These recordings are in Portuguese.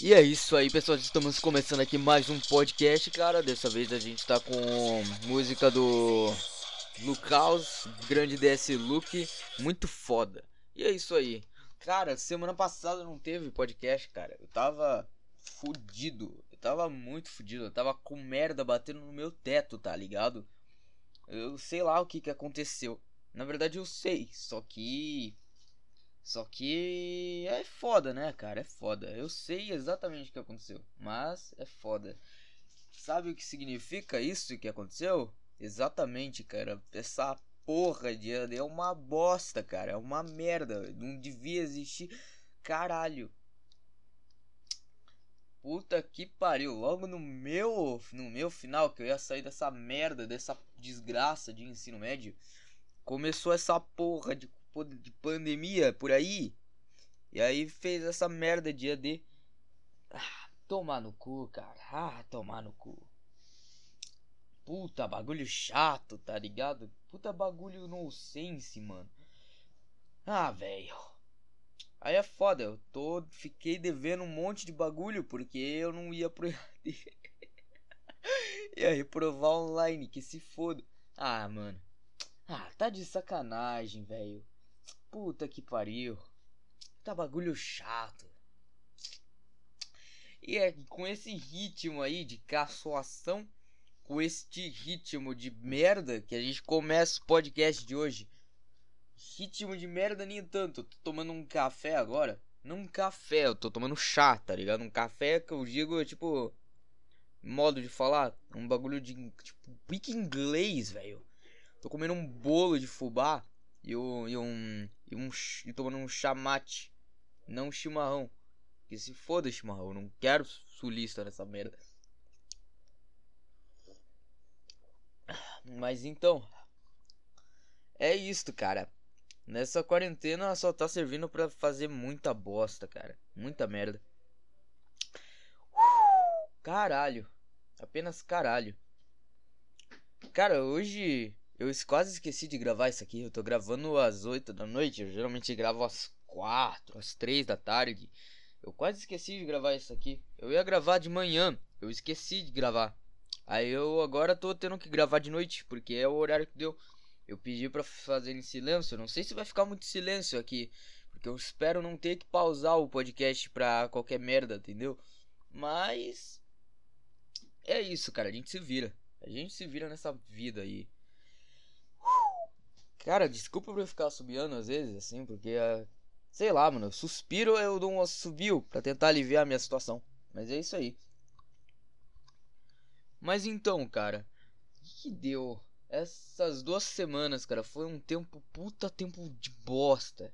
E é isso aí, pessoal. Estamos começando aqui mais um podcast, cara. Dessa vez a gente tá com música do Lucas, grande DS Luke, muito foda. E é isso aí. Cara, semana passada não teve podcast, cara. Eu tava fudido. Eu tava muito fudido. Eu tava com merda batendo no meu teto, tá ligado? Eu sei lá o que que aconteceu. Na verdade eu sei, só que só que é foda, né, cara? É foda. Eu sei exatamente o que aconteceu, mas é foda. Sabe o que significa isso que aconteceu? Exatamente, cara. Essa porra de é uma bosta, cara. É uma merda. Não devia existir. Caralho. Puta que pariu. Logo no meu, no meu final, que eu ia sair dessa merda, dessa desgraça de ensino médio, começou essa porra de de pandemia por aí. E aí fez essa merda de AD. Ah, tomar no cu, cara. Ah, tomar no cu. Puta bagulho chato, tá ligado? Puta bagulho nonsense, mano. Ah, velho. Aí é foda, eu tô. Fiquei devendo um monte de bagulho porque eu não ia pro ia reprovar online, que se foda. Ah, mano. Ah, tá de sacanagem, velho. Puta que pariu. Tá bagulho chato. E é com esse ritmo aí de caçoação, com este ritmo de merda que a gente começa o podcast de hoje. Ritmo de merda nem tanto. Eu tô tomando um café agora. Não um café, eu tô tomando chá, tá ligado? Um café que eu digo, tipo. Modo de falar. Um bagulho de. Tipo, pique inglês, velho. Tô comendo um bolo de fubá e, e um. E, um, e tomando um chamate, não um chimarrão. Que se foda chimarrão, eu não quero sulista nessa merda. Mas então. É isto, cara. Nessa quarentena só tá servindo para fazer muita bosta, cara. Muita merda. Caralho. Apenas caralho. Cara, hoje eu quase esqueci de gravar isso aqui. Eu tô gravando às 8 da noite. Eu geralmente gravo às 4, às 3 da tarde. Eu quase esqueci de gravar isso aqui. Eu ia gravar de manhã. Eu esqueci de gravar. Aí eu agora tô tendo que gravar de noite. Porque é o horário que deu. Eu pedi pra fazer em silêncio. Não sei se vai ficar muito silêncio aqui. Porque eu espero não ter que pausar o podcast pra qualquer merda, entendeu? Mas. É isso, cara. A gente se vira. A gente se vira nessa vida aí. Cara, desculpa por eu ficar subiando às vezes, assim, porque. Uh, sei lá, mano. Suspiro, eu dou um subiu pra tentar aliviar a minha situação. Mas é isso aí. Mas então, cara. O que deu? Essas duas semanas, cara, foi um tempo. Puta tempo de bosta.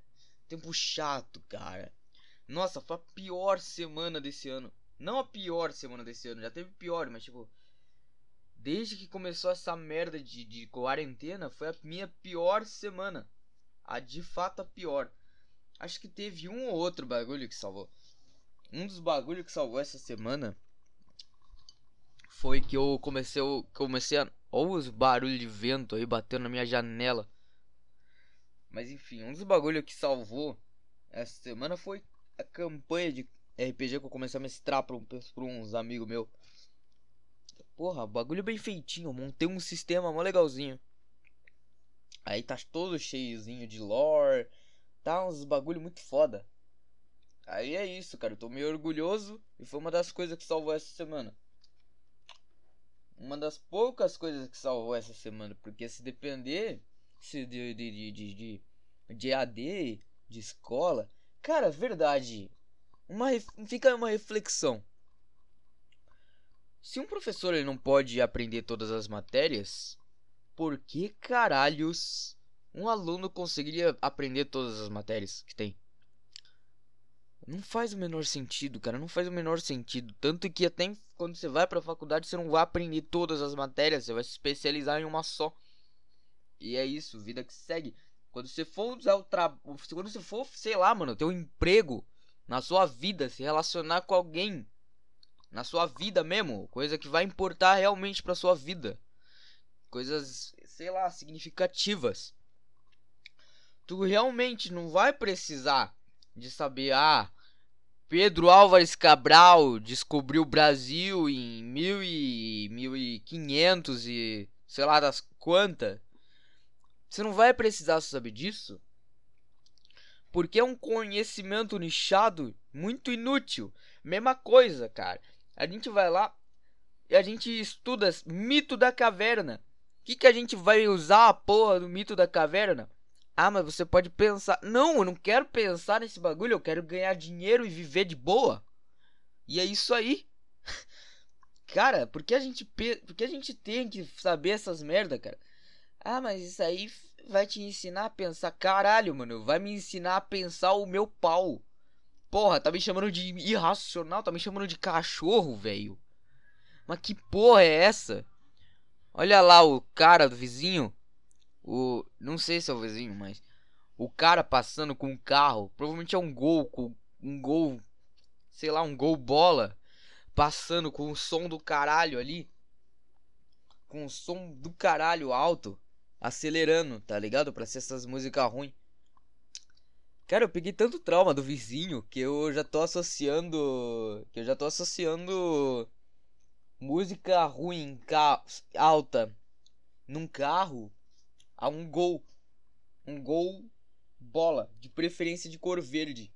Tempo chato, cara. Nossa, foi a pior semana desse ano. Não a pior semana desse ano, já teve pior, mas tipo desde que começou essa merda de, de quarentena, foi a minha pior semana. A de fato a pior. Acho que teve um ou outro bagulho que salvou. Um dos bagulhos que salvou essa semana foi que eu comecei, eu comecei a. Olha os barulhos de vento aí batendo na minha janela. Mas enfim, um dos bagulhos que salvou essa semana foi a campanha de RPG que eu comecei a mestrar pra, um, uns amigos meus. Porra, bagulho bem feitinho. Montei um sistema mó legalzinho. Aí tá todo cheiozinho de lore. Tá uns bagulho muito foda. Aí é isso, cara. Eu tô meio orgulhoso. E foi uma das coisas que salvou essa semana. Uma das poucas coisas que salvou essa semana. Porque se depender se de, de, de, de, de, AD, de escola. Cara, verdade. Uma, fica uma reflexão. Se um professor ele não pode aprender todas as matérias, por que caralhos um aluno conseguiria aprender todas as matérias que tem? Não faz o menor sentido, cara. Não faz o menor sentido. Tanto que até quando você vai pra faculdade, você não vai aprender todas as matérias. Você vai se especializar em uma só. E é isso, vida que segue. Quando você for usar o trabalho. Quando você for, sei lá, mano, ter um emprego na sua vida, se relacionar com alguém na sua vida mesmo, coisa que vai importar realmente para sua vida. Coisas, sei lá, significativas. Tu realmente não vai precisar de saber, ah, Pedro Álvares Cabral descobriu o Brasil em mil e, 1500 e sei lá das quantas. Você não vai precisar saber disso. Porque é um conhecimento nichado muito inútil. Mesma coisa, cara. A gente vai lá e a gente estuda mito da caverna. O que, que a gente vai usar a porra do mito da caverna? Ah, mas você pode pensar. Não, eu não quero pensar nesse bagulho. Eu quero ganhar dinheiro e viver de boa. E é isso aí. Cara, por que a gente, por que a gente tem que saber essas merda, cara? Ah, mas isso aí vai te ensinar a pensar. Caralho, mano. Vai me ensinar a pensar o meu pau. Porra, tá me chamando de irracional. Tá me chamando de cachorro, velho. Mas que porra é essa? Olha lá o cara do vizinho. O. Não sei se é o vizinho, mas. O cara passando com um carro. Provavelmente é um gol. Com um gol. Sei lá, um gol bola. Passando com o som do caralho ali. Com o som do caralho alto. Acelerando, tá ligado? Pra ser essas músicas ruins. Cara, eu peguei tanto trauma do vizinho que eu já tô associando. Que eu já tô associando música ruim, alta, num carro, a um gol. Um gol bola, de preferência de cor verde.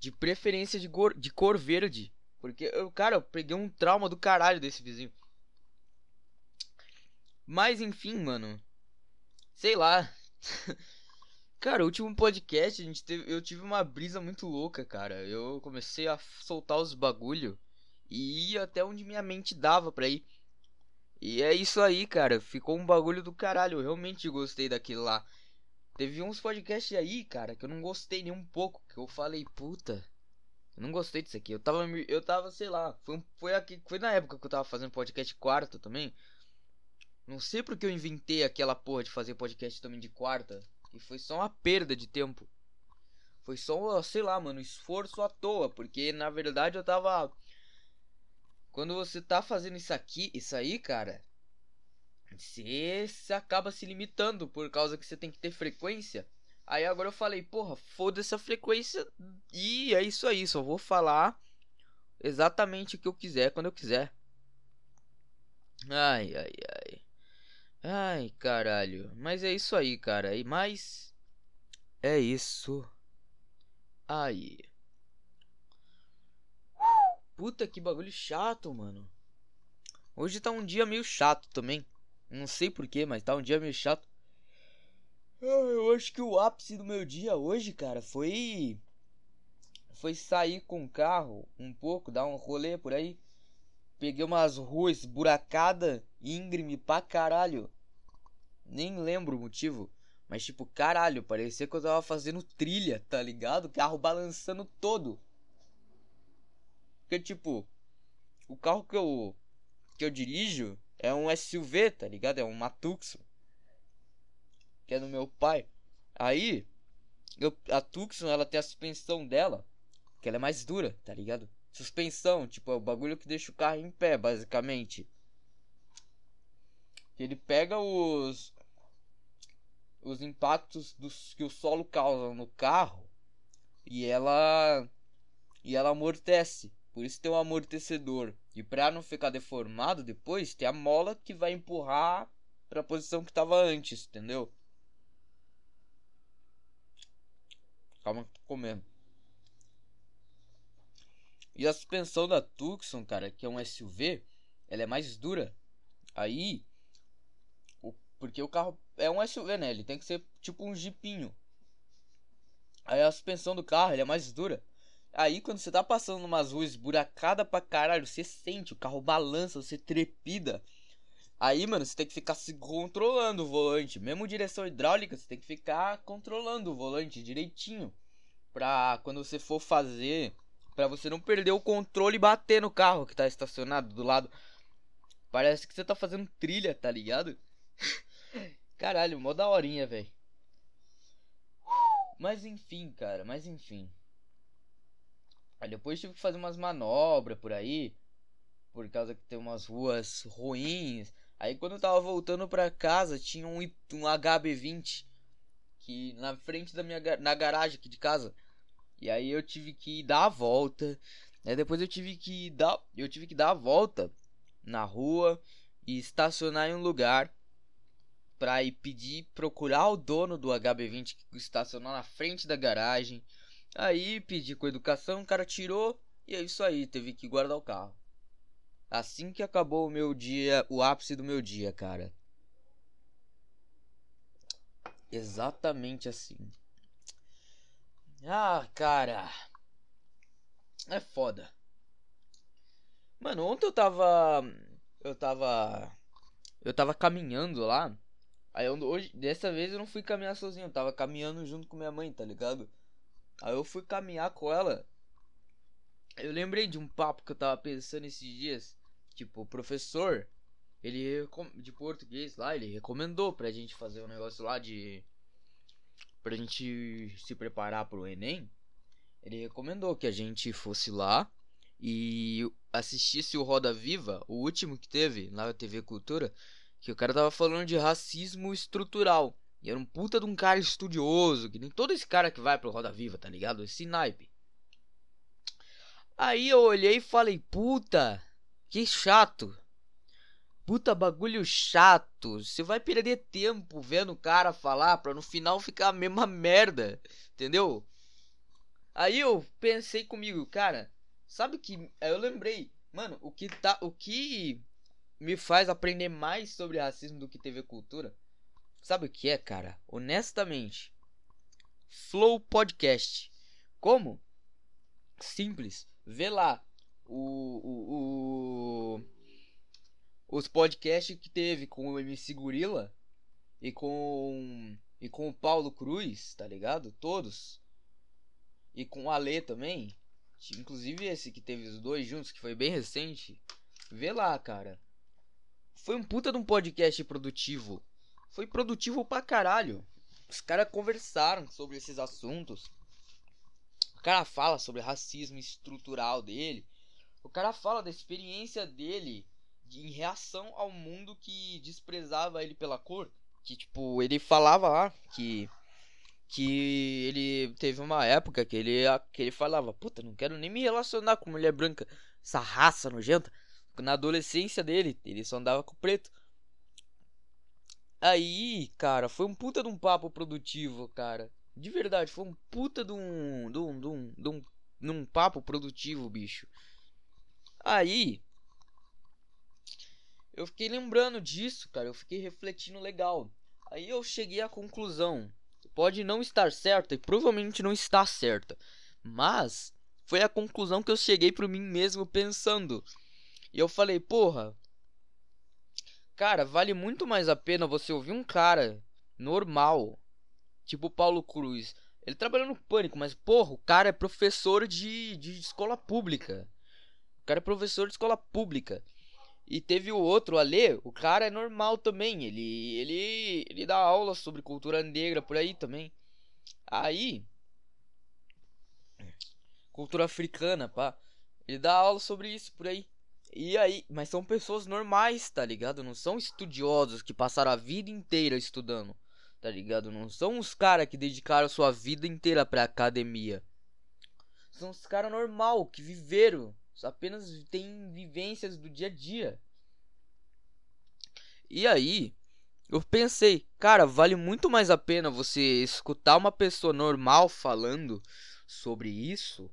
De preferência de cor, de cor verde. Porque, eu, cara, eu peguei um trauma do caralho desse vizinho. Mas enfim, mano. Sei lá. Cara, o último podcast, a gente teve, eu tive uma brisa muito louca, cara. Eu comecei a soltar os bagulho e ia até onde minha mente dava pra ir. E é isso aí, cara. Ficou um bagulho do caralho. Eu realmente gostei daquilo lá. Teve uns podcasts aí, cara, que eu não gostei nem um pouco. Que eu falei, puta, eu não gostei disso aqui. Eu tava, eu tava, sei lá. Foi, foi, aqui, foi na época que eu tava fazendo podcast quarto também. Não sei porque eu inventei aquela porra de fazer podcast também de quarta. E foi só uma perda de tempo. Foi só, sei lá, mano, esforço à toa. Porque na verdade eu tava. Quando você tá fazendo isso aqui, isso aí, cara. Você, acaba se limitando por causa que você tem que ter frequência. Aí agora eu falei, porra, foda essa frequência. E é isso aí, só vou falar exatamente o que eu quiser quando eu quiser. Ai, ai, ai. Ai, caralho. Mas é isso aí, cara. E mais. É isso. Aí. Puta que bagulho chato, mano. Hoje tá um dia meio chato também. Não sei porquê, mas tá um dia meio chato. Ah, eu acho que o ápice do meu dia hoje, cara, foi. Foi sair com o carro um pouco, dar um rolê por aí. Peguei umas ruas buracadas, íngreme pra caralho. Nem lembro o motivo. Mas tipo, caralho, parecia que eu tava fazendo trilha, tá ligado? Carro balançando todo. Porque tipo, o carro que eu que eu dirijo é um SUV, tá ligado? É um Matuxo. Que é do meu pai. Aí, eu, a Tucson, ela tem a suspensão dela, que ela é mais dura, tá ligado? Suspensão, tipo, é o bagulho que deixa o carro em pé, basicamente. Ele pega os os impactos dos, que o solo causa no carro e ela e ela amortece. Por isso tem um amortecedor. E para não ficar deformado depois, tem a mola que vai empurrar para a posição que estava antes, entendeu? Calma, tô comendo. E a suspensão da Tucson, cara, que é um SUV, ela é mais dura. Aí, o, porque o carro é um SUV, né? Ele tem que ser tipo um jipinho. Aí a suspensão do carro ele é mais dura. Aí quando você tá passando numas ruas buracada pra caralho, você sente, o carro balança, você trepida. Aí, mano, você tem que ficar se controlando o volante. Mesmo direção hidráulica, você tem que ficar controlando o volante direitinho. Pra quando você for fazer. Pra você não perder o controle e bater no carro que tá estacionado do lado. Parece que você tá fazendo trilha, tá ligado? Caralho, mó da horinha, velho. Mas enfim, cara, mas enfim. Aí depois tive que fazer umas manobras por aí. Por causa que tem umas ruas ruins. Aí quando eu tava voltando pra casa, tinha um, um HB20. que na frente da minha na garagem aqui de casa. E aí eu tive que dar a volta. Aí depois eu tive que dar eu tive que dar a volta na rua e estacionar em um lugar para ir pedir procurar o dono do HB20 que estacionou na frente da garagem. Aí pedi com educação, o cara tirou e é isso aí, teve que guardar o carro. Assim que acabou o meu dia, o ápice do meu dia, cara. Exatamente assim. Ah, cara. É foda. Mano, ontem eu tava. Eu tava. Eu tava caminhando lá. Aí eu, hoje, dessa vez eu não fui caminhar sozinho, eu tava caminhando junto com minha mãe, tá ligado? Aí eu fui caminhar com ela. Eu lembrei de um papo que eu tava pensando esses dias. Tipo, o professor, ele de português lá, ele recomendou pra gente fazer um negócio lá de pra gente se preparar pro ENEM. Ele recomendou que a gente fosse lá e assistisse o Roda Viva, o último que teve na TV Cultura, que o cara tava falando de racismo estrutural. E era um puta de um cara estudioso, que nem todo esse cara que vai pro Roda Viva, tá ligado? Esse naipe. Aí eu olhei e falei, puta, que chato. Puta bagulho chato. Você vai perder tempo vendo o cara falar pra no final ficar a mesma merda. Entendeu? Aí eu pensei comigo, cara, sabe que. Aí eu lembrei, mano, o que tá. O que me faz aprender mais sobre racismo do que TV Cultura? Sabe o que é, cara? Honestamente. Flow Podcast. Como? Simples. Vê lá o, o, o, os podcasts que teve com o MC Gorila e com e com o Paulo Cruz, tá ligado? Todos. E com o Ale também. Inclusive esse que teve os dois juntos, que foi bem recente. Vê lá, cara. Foi um puta de um podcast produtivo. Foi produtivo pra caralho. Os caras conversaram sobre esses assuntos. O cara fala sobre racismo estrutural dele. O cara fala da experiência dele de, em reação ao mundo que desprezava ele pela cor. Que, tipo, ele falava lá que. Que ele teve uma época que ele, que ele falava: Puta, não quero nem me relacionar com mulher branca. Essa raça nojenta. Na adolescência dele, ele só andava com preto. Aí, cara, foi um puta de um papo produtivo, cara. De verdade, foi um puta de um. de um. de um. de um, de um papo produtivo, bicho. Aí. Eu fiquei lembrando disso, cara. Eu fiquei refletindo legal. Aí eu cheguei à conclusão. Pode não estar certa e provavelmente não está certa. Mas foi a conclusão que eu cheguei para mim mesmo pensando. E eu falei, porra. Cara, vale muito mais a pena você ouvir um cara normal, tipo Paulo Cruz. Ele trabalha no pânico, mas porra, o cara é professor de, de escola pública cara é professor de escola pública. E teve o outro, ali, o cara é normal também. Ele, ele, ele dá aula sobre cultura negra por aí também. Aí, cultura africana, pá. Ele dá aula sobre isso por aí. E aí, mas são pessoas normais, tá ligado? Não são estudiosos que passaram a vida inteira estudando, tá ligado? Não são os caras que dedicaram sua vida inteira pra academia. São os caras normal que viveram apenas tem vivências do dia a dia. E aí, eu pensei, cara, vale muito mais a pena você escutar uma pessoa normal falando sobre isso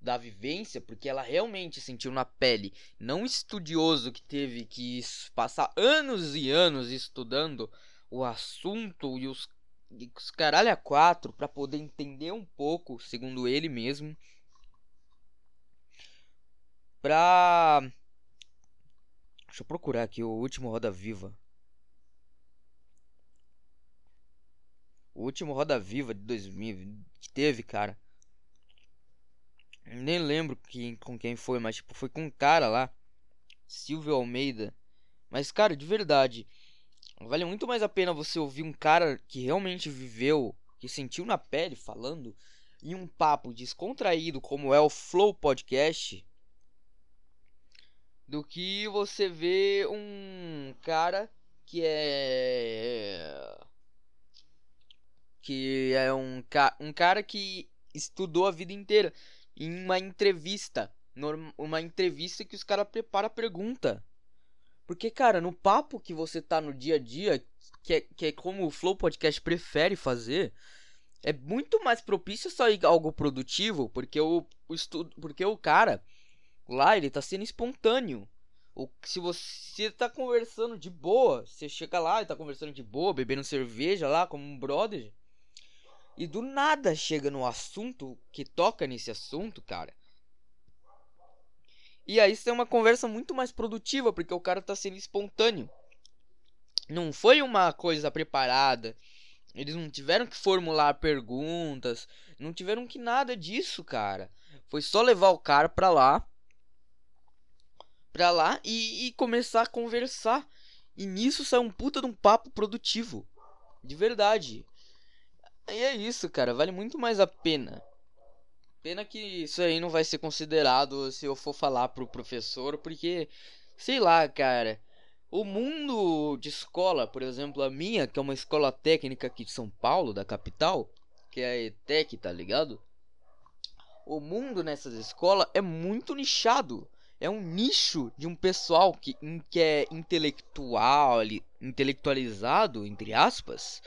da vivência, porque ela realmente sentiu na pele, não estudioso que teve que passar anos e anos estudando o assunto e os, e os caralho a quatro para poder entender um pouco, segundo ele mesmo, pra. Deixa eu procurar aqui o último Roda Viva. O último Roda Viva de 2000 que teve, cara. Nem lembro com quem foi, mas tipo, foi com um cara lá. Silvio Almeida. Mas, cara, de verdade. Vale muito mais a pena você ouvir um cara que realmente viveu, que sentiu na pele falando, em um papo descontraído como é o Flow Podcast do que você vê um cara que é que é um, ca um cara que estudou a vida inteira em uma entrevista, uma entrevista que os caras preparam a pergunta. Porque, cara, no papo que você tá no dia a dia, que é, que é como o Flow Podcast prefere fazer, é muito mais propício sair algo produtivo, porque o, o estudo, porque o cara lá ele tá sendo espontâneo. Ou se você tá conversando de boa, você chega lá e tá conversando de boa, bebendo cerveja lá como um brother, e do nada chega no assunto que toca nesse assunto, cara. E aí isso é uma conversa muito mais produtiva, porque o cara tá sendo espontâneo. Não foi uma coisa preparada. Eles não tiveram que formular perguntas, não tiveram que nada disso, cara. Foi só levar o cara pra lá pra lá e, e começar a conversar. E nisso sai um puta de um papo produtivo. De verdade. E é isso, cara. Vale muito mais a pena. Pena que isso aí não vai ser considerado se eu for falar pro professor, porque, sei lá, cara. O mundo de escola, por exemplo, a minha, que é uma escola técnica aqui de São Paulo, da capital, que é a ETEC, tá ligado? O mundo nessas escolas é muito nichado é um nicho de um pessoal que, que é intelectual, intelectualizado, entre aspas,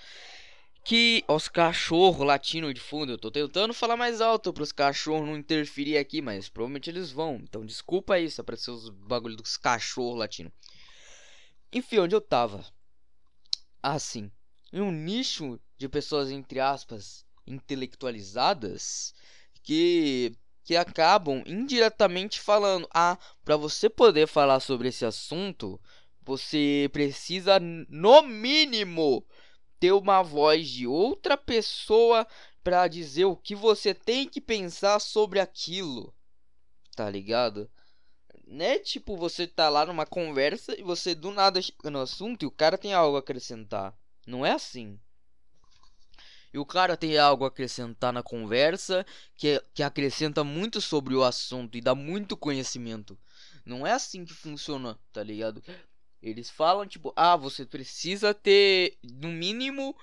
que os cachorros latindo de fundo, eu tô tentando falar mais alto para os cachorros não interferir aqui, mas provavelmente eles vão. Então desculpa aí se aparecer os bagulho dos cachorros latindo. Enfim, onde eu tava? Assim, em um nicho de pessoas entre aspas intelectualizadas que que acabam indiretamente falando: "Ah, para você poder falar sobre esse assunto, você precisa no mínimo ter uma voz de outra pessoa para dizer o que você tem que pensar sobre aquilo". Tá ligado? Né? Tipo, você tá lá numa conversa e você do nada chega no assunto e o cara tem algo a acrescentar. Não é assim e o cara tem algo a acrescentar na conversa que, que acrescenta muito sobre o assunto e dá muito conhecimento. Não é assim que funciona, tá ligado? Eles falam tipo, ah, você precisa ter no mínimo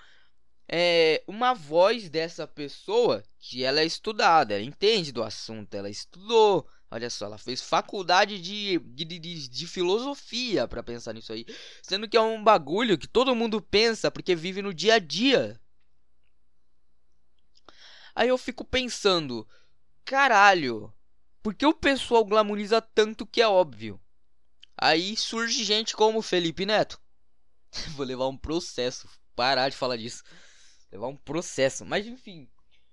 é, uma voz dessa pessoa que ela é estudada, ela entende do assunto, ela estudou. Olha só, ela fez faculdade de, de, de, de filosofia para pensar nisso aí. Sendo que é um bagulho que todo mundo pensa porque vive no dia a dia, Aí eu fico pensando, caralho, por que o pessoal glamoriza tanto que é óbvio? Aí surge gente como Felipe Neto. Vou levar um processo, parar de falar disso. Levar um processo, mas enfim.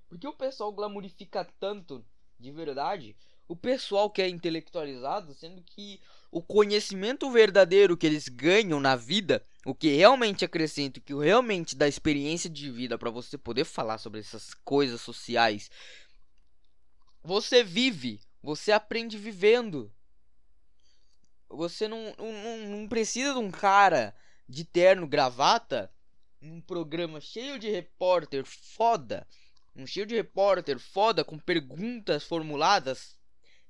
Por que o pessoal glamorifica tanto de verdade? O pessoal que é intelectualizado, sendo que o conhecimento verdadeiro que eles ganham na vida, o que realmente acrescenta, o que realmente dá experiência de vida para você poder falar sobre essas coisas sociais, você vive, você aprende vivendo. Você não, não, não precisa de um cara de terno gravata num programa cheio de repórter foda, um cheio de repórter foda com perguntas formuladas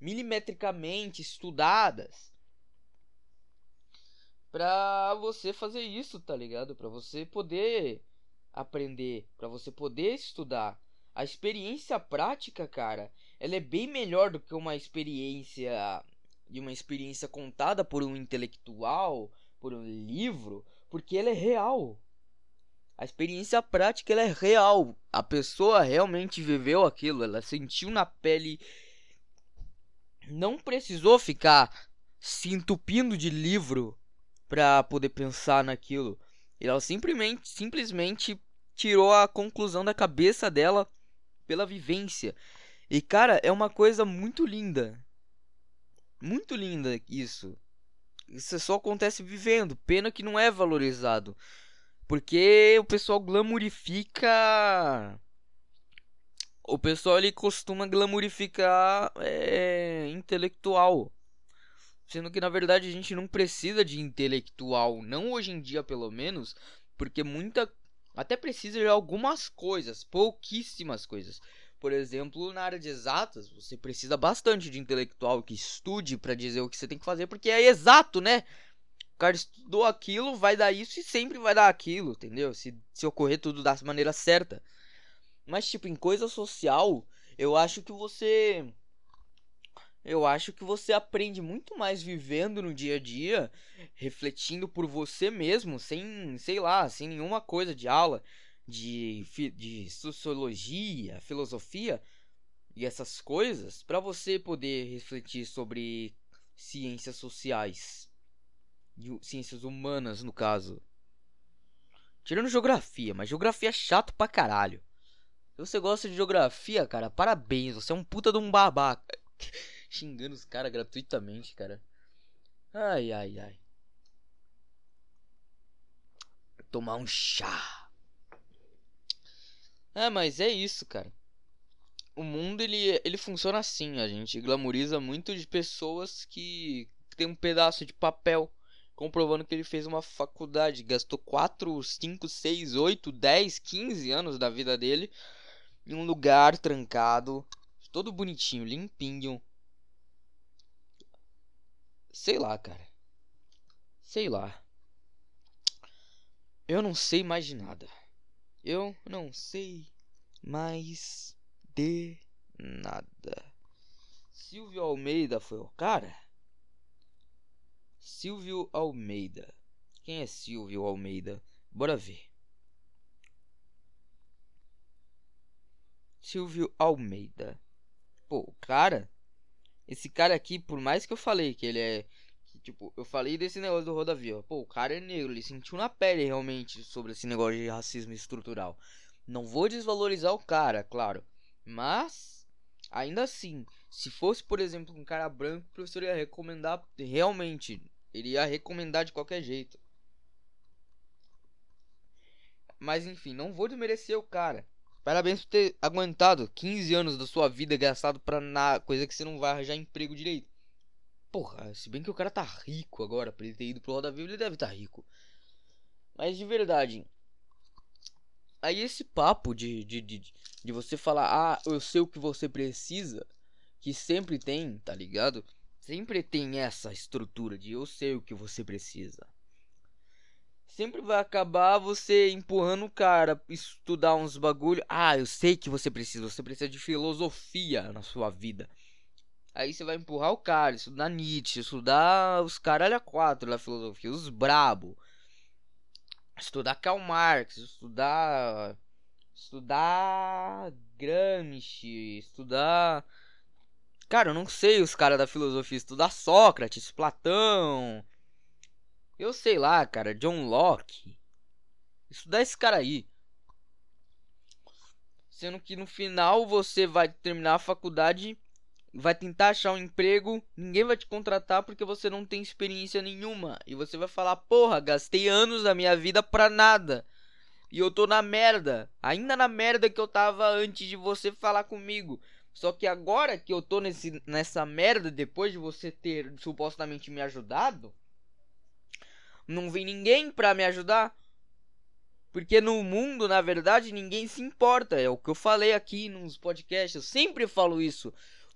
milimetricamente estudadas pra você fazer isso, tá ligado? Pra você poder aprender, pra você poder estudar. A experiência prática, cara, ela é bem melhor do que uma experiência de uma experiência contada por um intelectual, por um livro, porque ela é real. A experiência prática ela é real. A pessoa realmente viveu aquilo, ela sentiu na pele. Não precisou ficar se entupindo de livro para poder pensar naquilo. Ela simplesmente, simplesmente tirou a conclusão da cabeça dela pela vivência. E cara, é uma coisa muito linda. Muito linda isso. Isso só acontece vivendo. Pena que não é valorizado. Porque o pessoal glamorifica. O pessoal ele costuma glamorificar é, intelectual. Sendo que na verdade a gente não precisa de intelectual, não hoje em dia pelo menos, porque muita até precisa de algumas coisas, pouquíssimas coisas. Por exemplo, na área de exatas, você precisa bastante de intelectual que estude para dizer o que você tem que fazer, porque é exato, né? O cara estudou aquilo, vai dar isso e sempre vai dar aquilo, entendeu? Se, se ocorrer tudo da maneira certa. Mas, tipo, em coisa social, eu acho que você. Eu acho que você aprende muito mais vivendo no dia a dia, refletindo por você mesmo, sem, sei lá, sem nenhuma coisa de aula de, de sociologia, filosofia e essas coisas, para você poder refletir sobre ciências sociais, ciências humanas no caso. Tirando geografia, mas geografia é chato pra caralho. Se você gosta de geografia, cara, parabéns, você é um puta de um babaca. Xingando os caras gratuitamente, cara. Ai, ai, ai. Tomar um chá. É, mas é isso, cara. O mundo ele, ele funciona assim, a gente glamoriza muito de pessoas que tem um pedaço de papel comprovando que ele fez uma faculdade, gastou 4, 5, 6, 8, 10, 15 anos da vida dele em um lugar trancado, todo bonitinho, limpinho. Sei lá, cara. Sei lá. Eu não sei mais de nada. Eu não sei mais de nada. Silvio Almeida foi o cara? Silvio Almeida. Quem é Silvio Almeida? Bora ver. Silvio Almeida. Pô, o cara. Esse cara aqui, por mais que eu falei que ele é. Que, tipo, eu falei desse negócio do Rodavia. Pô, o cara é negro. Ele sentiu na pele realmente sobre esse negócio de racismo estrutural. Não vou desvalorizar o cara, claro. Mas. Ainda assim, se fosse, por exemplo, um cara branco, o professor ia recomendar realmente. Ele ia recomendar de qualquer jeito. Mas enfim, não vou desmerecer o cara. Parabéns por ter aguentado 15 anos da sua vida gastado pra na coisa que você não vai arranjar emprego direito. Porra, se bem que o cara tá rico agora, pra ele ter ido pro Roda Viva, ele deve tá rico. Mas de verdade. Aí esse papo de, de, de, de você falar, ah, eu sei o que você precisa, que sempre tem, tá ligado? Sempre tem essa estrutura de eu sei o que você precisa sempre vai acabar você empurrando o cara estudar uns bagulho. Ah, eu sei que você precisa, você precisa de filosofia na sua vida. Aí você vai empurrar o cara, estudar Nietzsche, estudar os caralho a quatro da filosofia, os brabo. Estudar Karl Marx, estudar estudar Gramsci, estudar Cara, eu não sei os caras da filosofia, estudar Sócrates, Platão, eu sei lá, cara, John Locke. Estudar esse cara aí. Sendo que no final você vai terminar a faculdade, vai tentar achar um emprego, ninguém vai te contratar porque você não tem experiência nenhuma. E você vai falar: "Porra, gastei anos da minha vida pra nada". E eu tô na merda, ainda na merda que eu tava antes de você falar comigo. Só que agora que eu tô nesse, nessa merda, depois de você ter supostamente me ajudado, não vem ninguém para me ajudar. Porque no mundo, na verdade, ninguém se importa. É o que eu falei aqui nos podcasts. Eu sempre falo isso.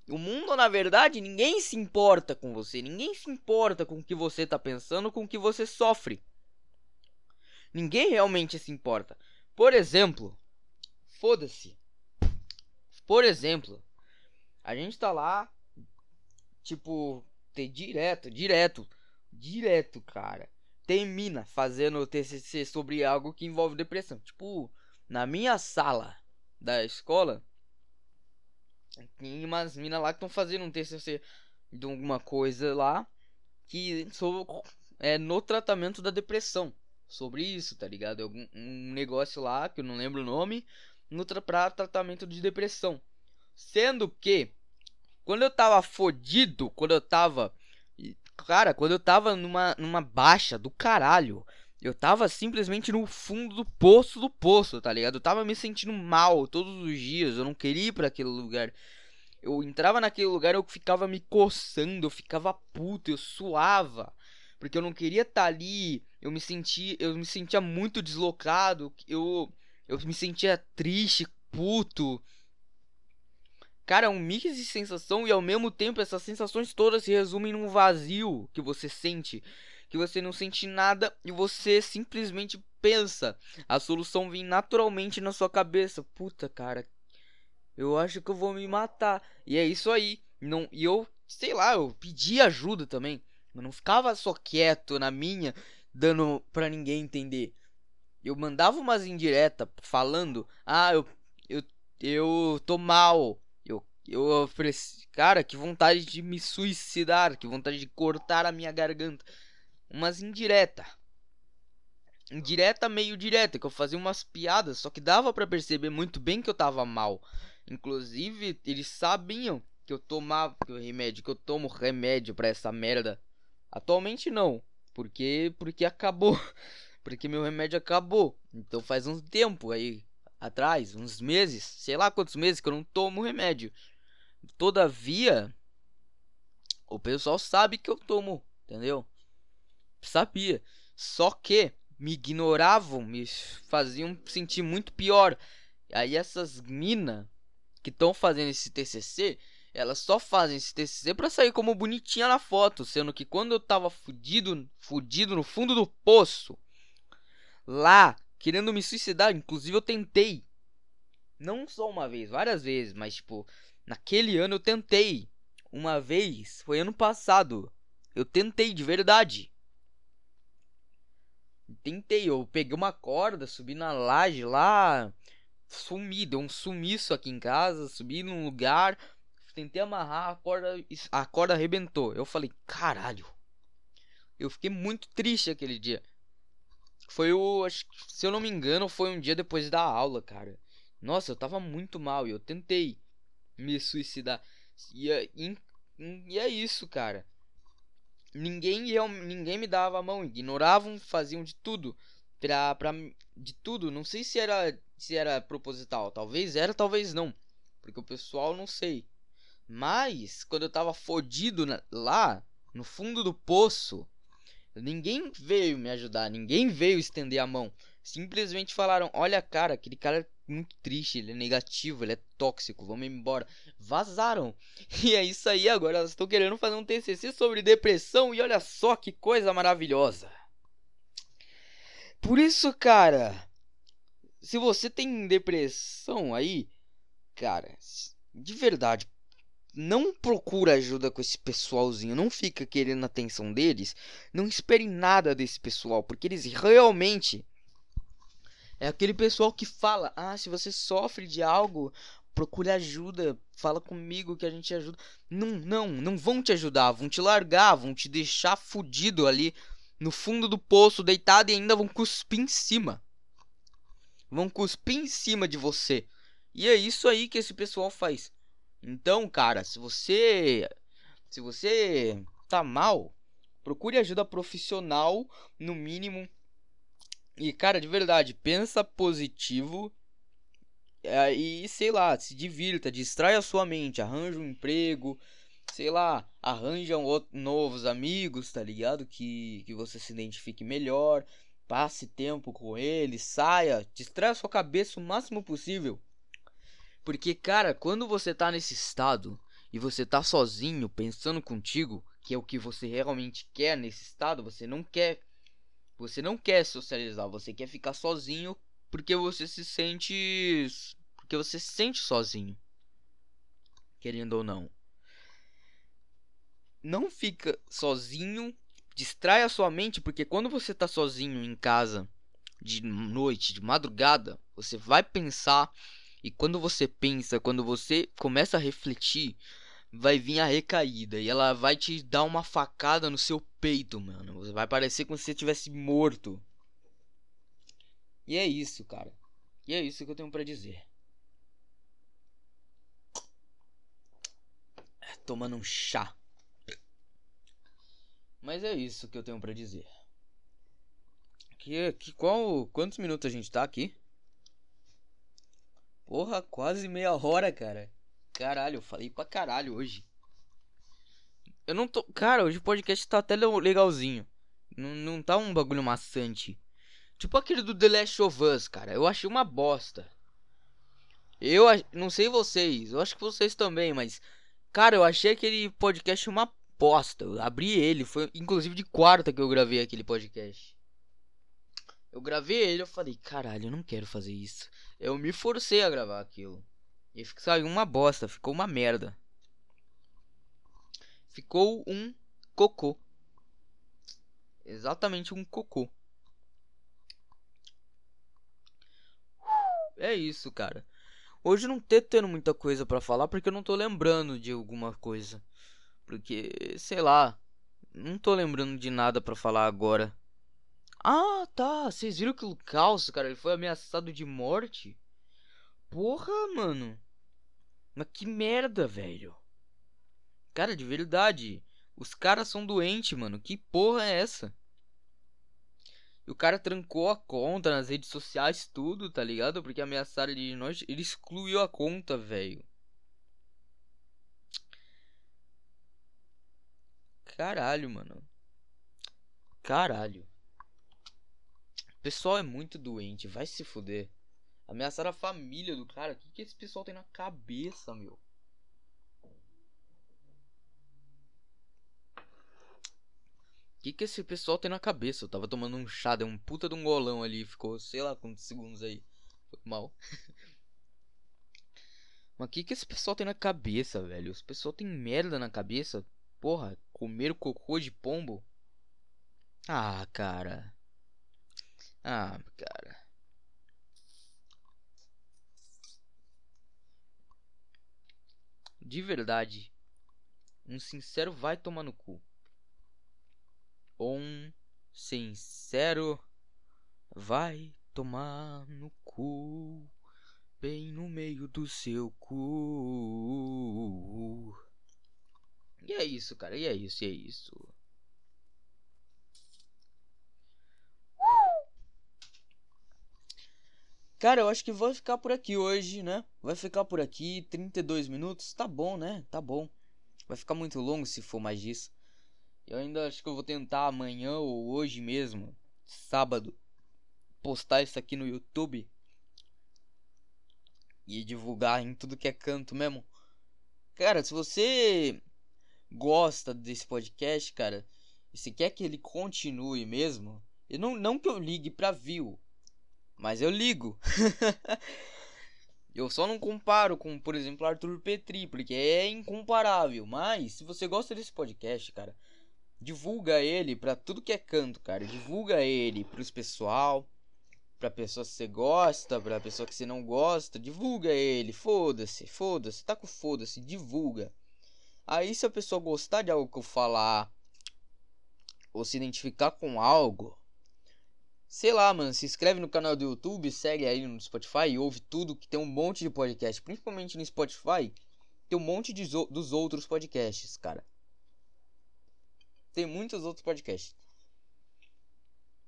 O mundo, na verdade, ninguém se importa com você. Ninguém se importa com o que você tá pensando, com o que você sofre. Ninguém realmente se importa. Por exemplo, foda-se. Por exemplo, a gente tá lá, tipo, ter direto, direto, direto, cara termina fazendo TCC sobre algo que envolve depressão. Tipo, na minha sala da escola, tem umas minas lá que estão fazendo um TCC de alguma coisa lá que sobre, é no tratamento da depressão. Sobre isso, tá ligado? Algum, um negócio lá que eu não lembro o nome, no tra pra tratamento de depressão. Sendo que quando eu tava fodido, quando eu tava Cara, quando eu tava numa, numa baixa do caralho, eu tava simplesmente no fundo do poço do poço, tá ligado? Eu tava me sentindo mal todos os dias, eu não queria ir para aquele lugar. Eu entrava naquele lugar, eu ficava me coçando, eu ficava puto, eu suava, porque eu não queria estar tá ali. Eu me sentia, eu me sentia muito deslocado, eu eu me sentia triste, puto. Cara, é um mix de sensação e ao mesmo tempo essas sensações todas se resumem num vazio que você sente. que você não sente nada e você simplesmente pensa. A solução vem naturalmente na sua cabeça. Puta, cara, eu acho que eu vou me matar. E é isso aí. Não, e eu, sei lá, eu pedi ajuda também. Eu não ficava só quieto na minha, dando pra ninguém entender. Eu mandava umas indiretas falando: "Ah, eu eu eu tô mal. Eu ofereci, cara, que vontade de me suicidar, que vontade de cortar a minha garganta. Umas indireta. Indireta meio direta, que eu fazia umas piadas, só que dava para perceber muito bem que eu tava mal. Inclusive, eles sabiam que eu tomava que o remédio, que eu tomo remédio para essa merda. Atualmente não, porque porque acabou. Porque meu remédio acabou. Então faz um tempo aí atrás, uns meses, sei lá quantos meses que eu não tomo remédio. Todavia, o pessoal sabe que eu tomo, entendeu? Sabia. Só que me ignoravam, me faziam sentir muito pior. Aí essas minas que estão fazendo esse TCC, elas só fazem esse TCC pra sair como bonitinha na foto, sendo que quando eu tava fudido, fudido no fundo do poço, lá, querendo me suicidar, inclusive eu tentei. Não só uma vez, várias vezes, mas tipo, naquele ano eu tentei. Uma vez, foi ano passado. Eu tentei de verdade. Tentei, eu peguei uma corda, subi na laje lá, sumi, deu um sumiço aqui em casa, subi num lugar, tentei amarrar, a corda, a corda arrebentou. Eu falei, caralho. Eu fiquei muito triste aquele dia. Foi o, se eu não me engano, foi um dia depois da aula, cara. Nossa, eu tava muito mal e eu tentei me suicidar. E, é, e, é isso, cara. Ninguém, eu, ninguém me dava a mão, ignoravam, faziam de tudo pra, pra de tudo. Não sei se era se era proposital, talvez era, talvez não, porque o pessoal não sei. Mas quando eu tava fodido na, lá no fundo do poço, ninguém veio me ajudar, ninguém veio estender a mão. Simplesmente falaram: "Olha, cara, aquele cara muito triste, ele é negativo, ele é tóxico, vamos embora". Vazaram. E é isso aí, agora elas estão querendo fazer um TCC sobre depressão e olha só que coisa maravilhosa. Por isso, cara, se você tem depressão aí, cara, de verdade, não procura ajuda com esse pessoalzinho, não fica querendo a atenção deles, não espere nada desse pessoal, porque eles realmente é aquele pessoal que fala: "Ah, se você sofre de algo, procure ajuda, fala comigo que a gente ajuda". Não, não, não vão te ajudar, vão te largar, vão te deixar fudido ali no fundo do poço, deitado e ainda vão cuspir em cima. Vão cuspir em cima de você. E é isso aí que esse pessoal faz. Então, cara, se você se você tá mal, procure ajuda profissional, no mínimo. E cara, de verdade, pensa positivo. É, e sei lá, se divirta, distrai a sua mente, arranja um emprego, sei lá, arranjam novos amigos, tá ligado? Que, que você se identifique melhor, passe tempo com eles, saia, distrai a sua cabeça o máximo possível. Porque, cara, quando você tá nesse estado e você tá sozinho, pensando contigo, que é o que você realmente quer nesse estado, você não quer. Você não quer socializar, você quer ficar sozinho porque você se sente. Porque você se sente sozinho. Querendo ou não não fica sozinho, distrai a sua mente, porque quando você tá sozinho em casa de noite, de madrugada, você vai pensar e quando você pensa, quando você começa a refletir, vai vir a recaída e ela vai te dar uma facada no seu peito, mano. Vai parecer como se você tivesse morto. E é isso, cara. E é isso que eu tenho para dizer. Tomando um chá. Mas é isso que eu tenho para dizer. Que, que qual quantos minutos a gente tá aqui? Porra, quase meia hora, cara. Caralho, eu falei pra caralho hoje. Eu não tô. Cara, hoje o podcast tá até legalzinho. Não, não tá um bagulho maçante. Tipo aquele do The Last of Us, cara. Eu achei uma bosta. Eu não sei vocês, eu acho que vocês também, mas. Cara, eu achei aquele podcast uma bosta. Eu abri ele, foi inclusive de quarta que eu gravei aquele podcast. Eu gravei ele, eu falei, caralho, eu não quero fazer isso. Eu me forcei a gravar aquilo. E saiu uma bosta, ficou uma merda. Ficou um cocô. Exatamente um cocô. É isso, cara. Hoje não tô tendo muita coisa para falar porque eu não tô lembrando de alguma coisa. Porque, sei lá, não tô lembrando de nada para falar agora. Ah, tá. Vocês viram que o Caos, cara, ele foi ameaçado de morte? Porra, mano. Mas que merda, velho. Cara, de verdade. Os caras são doentes, mano. Que porra é essa? E o cara trancou a conta nas redes sociais, tudo, tá ligado? Porque ameaçaram ele de nós. Ele excluiu a conta, velho. Caralho, mano. Caralho. O pessoal é muito doente, vai se fuder. Ameaçaram a família do cara. O que, que esse pessoal tem na cabeça, meu? que que esse pessoal tem na cabeça? Eu tava tomando um chá, deu um puta de um golão ali, ficou sei lá quantos segundos aí. Foi mal. Mas que que esse pessoal tem na cabeça, velho? Os pessoal tem merda na cabeça? Porra, comer cocô de pombo? Ah, cara. Ah, cara. De verdade. Um sincero vai tomar no cu um sincero vai tomar no cu, bem no meio do seu cu. E é isso, cara, e é isso, e é isso. Cara, eu acho que vou ficar por aqui hoje, né? Vai ficar por aqui, 32 minutos, tá bom, né? Tá bom. Vai ficar muito longo se for mais disso. Eu ainda acho que eu vou tentar amanhã ou hoje mesmo, sábado, postar isso aqui no YouTube e divulgar em tudo que é canto mesmo. Cara, se você gosta desse podcast, cara, e se quer que ele continue mesmo, e não, não que eu ligue pra view, mas eu ligo. eu só não comparo com, por exemplo, Arthur Petri, porque é incomparável. Mas se você gosta desse podcast, cara, divulga ele pra tudo que é canto, cara. Divulga ele pros pessoal, pra pessoa que você gosta, pra pessoa que você não gosta. Divulga ele, foda-se, foda-se, tá com foda-se, divulga. Aí se a pessoa gostar de algo que eu falar ou se identificar com algo, sei lá, mano, se inscreve no canal do YouTube, segue aí no Spotify ouve tudo que tem um monte de podcast, principalmente no Spotify, tem um monte de, dos outros podcasts, cara. Tem muitos outros podcasts.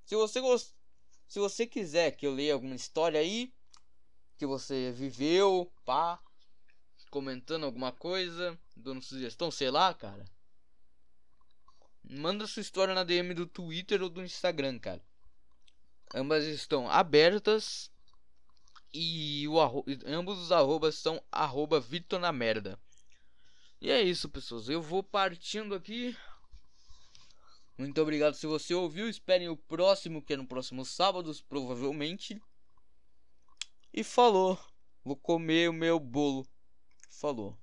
Se você gost... se você quiser que eu leia alguma história aí que você viveu, pá, comentando alguma coisa, dando sugestão, sei lá, cara. Manda sua história na DM do Twitter ou do Instagram, cara. Ambas estão abertas e o arro... ambos os arrobas são arroba Vitor na merda. E é isso, pessoas. Eu vou partindo aqui. Muito obrigado se você ouviu. Esperem o próximo, que é no próximo sábado, provavelmente. E falou. Vou comer o meu bolo. Falou.